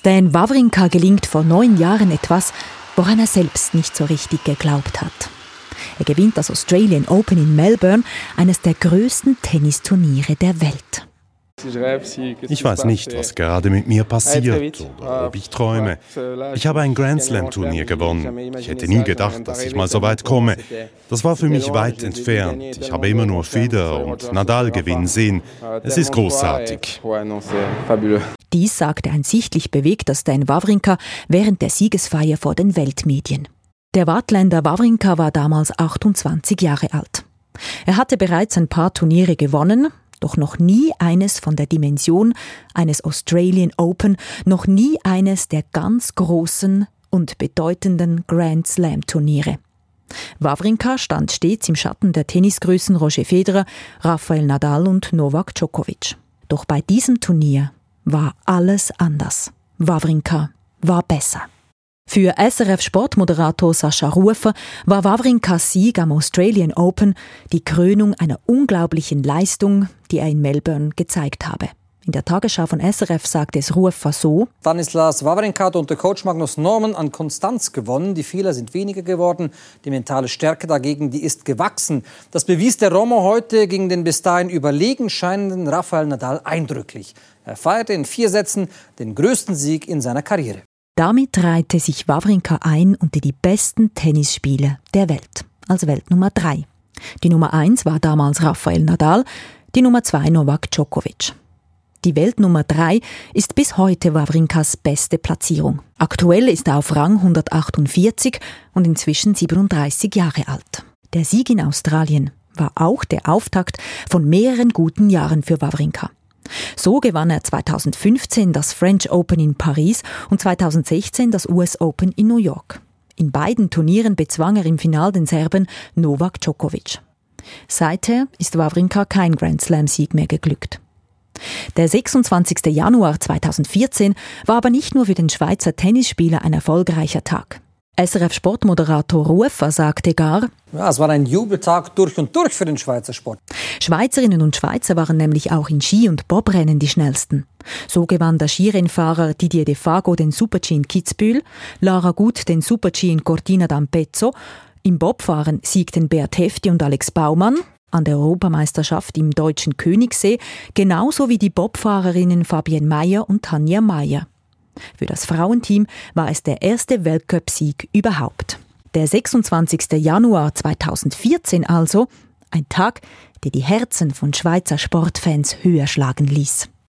Stan Wawrinka gelingt vor neun Jahren etwas, woran er selbst nicht so richtig geglaubt hat. Er gewinnt das Australian Open in Melbourne, eines der größten Tennisturniere der Welt. Ich weiß nicht, was gerade mit mir passiert oder ob ich träume. Ich habe ein Grand Slam-Turnier gewonnen. Ich hätte nie gedacht, dass ich mal so weit komme. Das war für mich weit entfernt. Ich habe immer nur Feder und Nadal gewinnen sehen. Es ist großartig. Dies sagte ein sichtlich bewegter Stan Wawrinka während der Siegesfeier vor den Weltmedien. Der Wartländer Wawrinka war damals 28 Jahre alt. Er hatte bereits ein paar Turniere gewonnen, doch noch nie eines von der Dimension eines Australian Open, noch nie eines der ganz großen und bedeutenden Grand Slam Turniere. Wawrinka stand stets im Schatten der Tennisgrößen Roger Federer, Rafael Nadal und Novak Djokovic. Doch bei diesem Turnier war alles anders. Wawrinka war besser. Für SRF-Sportmoderator Sascha Rufer war Wawrinkas Sieg am Australian Open die Krönung einer unglaublichen Leistung, die er in Melbourne gezeigt habe. In der Tagesschau von SRF sagte es Rufer so. Stanislas Wawrinka hat unter Coach Magnus Norman an Konstanz gewonnen. Die Fehler sind weniger geworden. Die mentale Stärke dagegen, die ist gewachsen. Das bewies der Romo heute gegen den bis dahin überlegen scheinenden Rafael Nadal eindrücklich. Er feierte in vier Sätzen den größten Sieg in seiner Karriere. Damit reihte sich Wawrinka ein unter die besten Tennisspieler der Welt, als Weltnummer 3. Die Nummer 1 war damals Rafael Nadal, die Nummer 2 Novak Djokovic. Die Weltnummer 3 ist bis heute Wawrinkas beste Platzierung. Aktuell ist er auf Rang 148 und inzwischen 37 Jahre alt. Der Sieg in Australien war auch der Auftakt von mehreren guten Jahren für Wawrinka. So gewann er 2015 das French Open in Paris und 2016 das US Open in New York. In beiden Turnieren bezwang er im Final den Serben Novak Djokovic. Seither ist Wawrinka kein Grand Slam-Sieg mehr geglückt. Der 26. Januar 2014 war aber nicht nur für den Schweizer Tennisspieler ein erfolgreicher Tag. SRF-Sportmoderator Rufer sagte gar, ja, es war ein Jubeltag durch und durch für den Schweizer Sport. Schweizerinnen und Schweizer waren nämlich auch in Ski- und Bobrennen die schnellsten. So gewann der Skirennfahrer Didier De Fago den Super-G in Kitzbühel, Lara Gut den Super-G in Cortina d'Ampezzo, im Bobfahren siegten Bert Hefti und Alex Baumann, an der Europameisterschaft im deutschen Königssee, genauso wie die Bobfahrerinnen Fabienne Meyer und Tanja Meyer. Für das Frauenteam war es der erste Weltcupsieg überhaupt. Der 26. Januar 2014 also, ein Tag, der die Herzen von Schweizer Sportfans höher schlagen ließ.